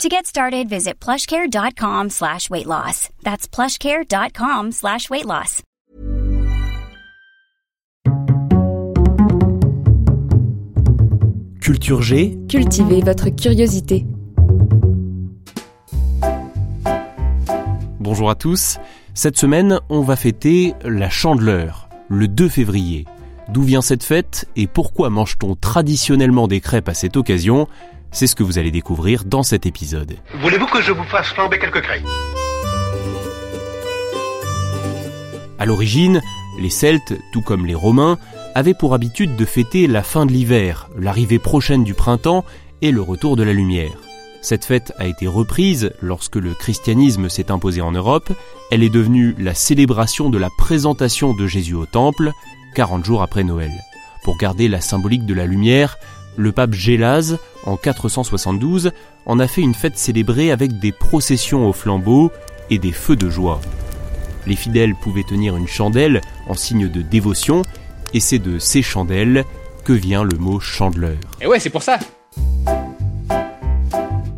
To get started, visit plushcare.com slash weight loss. That's plushcare.com slash weight loss. Culture G, Cultivez votre curiosité. bonjour à tous. Cette semaine, on va fêter la Chandeleur, le 2 février. D'où vient cette fête et pourquoi mange-t-on traditionnellement des crêpes à cette occasion? C'est ce que vous allez découvrir dans cet épisode. Voulez-vous que je vous fasse flamber quelques crêpes À l'origine, les Celtes, tout comme les Romains, avaient pour habitude de fêter la fin de l'hiver, l'arrivée prochaine du printemps et le retour de la lumière. Cette fête a été reprise lorsque le christianisme s'est imposé en Europe. Elle est devenue la célébration de la présentation de Jésus au temple, 40 jours après Noël. Pour garder la symbolique de la lumière, le pape Gélase, en 472, en a fait une fête célébrée avec des processions au flambeau et des feux de joie. Les fidèles pouvaient tenir une chandelle en signe de dévotion, et c'est de ces chandelles que vient le mot chandeleur. Et ouais, c'est pour ça.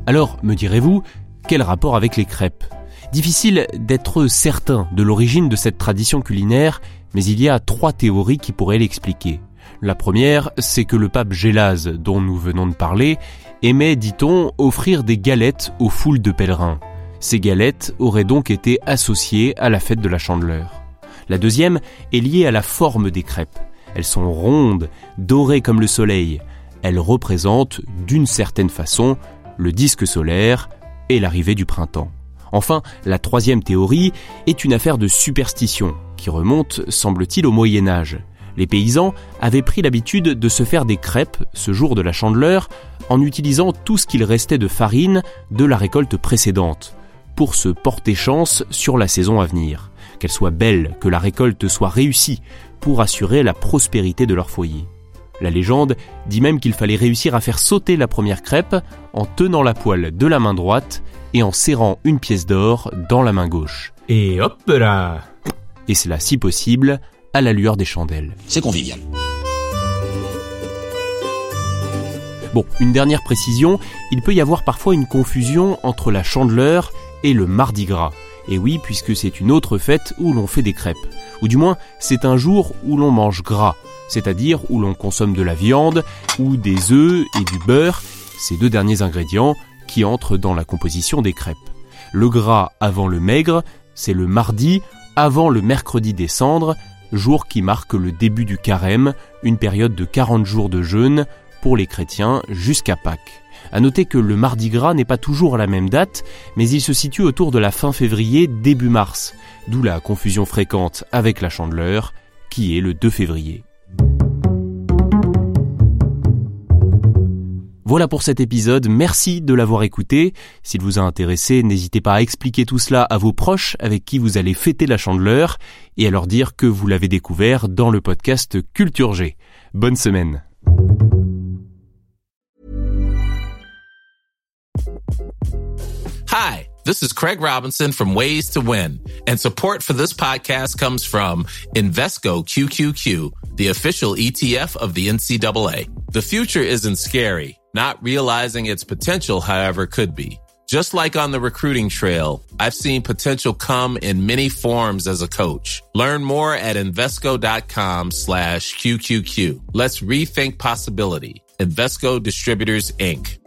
Alors, me direz-vous, quel rapport avec les crêpes? Difficile d'être certain de l'origine de cette tradition culinaire, mais il y a trois théories qui pourraient l'expliquer. La première, c'est que le pape Gélase, dont nous venons de parler, aimait, dit-on, offrir des galettes aux foules de pèlerins. Ces galettes auraient donc été associées à la fête de la Chandeleur. La deuxième est liée à la forme des crêpes. Elles sont rondes, dorées comme le soleil. Elles représentent, d'une certaine façon, le disque solaire et l'arrivée du printemps. Enfin, la troisième théorie est une affaire de superstition qui remonte, semble-t-il, au Moyen Âge. Les paysans avaient pris l'habitude de se faire des crêpes ce jour de la chandeleur en utilisant tout ce qu'il restait de farine de la récolte précédente pour se porter chance sur la saison à venir. Qu'elle soit belle, que la récolte soit réussie pour assurer la prospérité de leur foyer. La légende dit même qu'il fallait réussir à faire sauter la première crêpe en tenant la poêle de la main droite et en serrant une pièce d'or dans la main gauche. Et hop là Et cela si possible à la lueur des chandelles. C'est convivial. Bon, une dernière précision, il peut y avoir parfois une confusion entre la chandeleur et le mardi gras. Et oui, puisque c'est une autre fête où l'on fait des crêpes. Ou du moins, c'est un jour où l'on mange gras, c'est-à-dire où l'on consomme de la viande ou des œufs et du beurre, ces deux derniers ingrédients qui entrent dans la composition des crêpes. Le gras avant le maigre, c'est le mardi avant le mercredi des cendres, jour qui marque le début du carême, une période de 40 jours de jeûne pour les chrétiens jusqu'à Pâques. À noter que le Mardi Gras n'est pas toujours à la même date, mais il se situe autour de la fin février, début mars, d'où la confusion fréquente avec la Chandeleur, qui est le 2 février. Voilà pour cet épisode, merci de l'avoir écouté. S'il vous a intéressé, n'hésitez pas à expliquer tout cela à vos proches avec qui vous allez fêter la chandeleur et à leur dire que vous l'avez découvert dans le podcast Culture G. Bonne semaine. Hi, this is Craig Robinson from Ways to Win, and support for this podcast comes from Invesco QQQ, the official ETF of the NCAA. The future isn't scary. Not realizing its potential, however, could be. Just like on the recruiting trail, I've seen potential come in many forms as a coach. Learn more at Invesco.com slash QQQ. Let's rethink possibility. Invesco Distributors, Inc.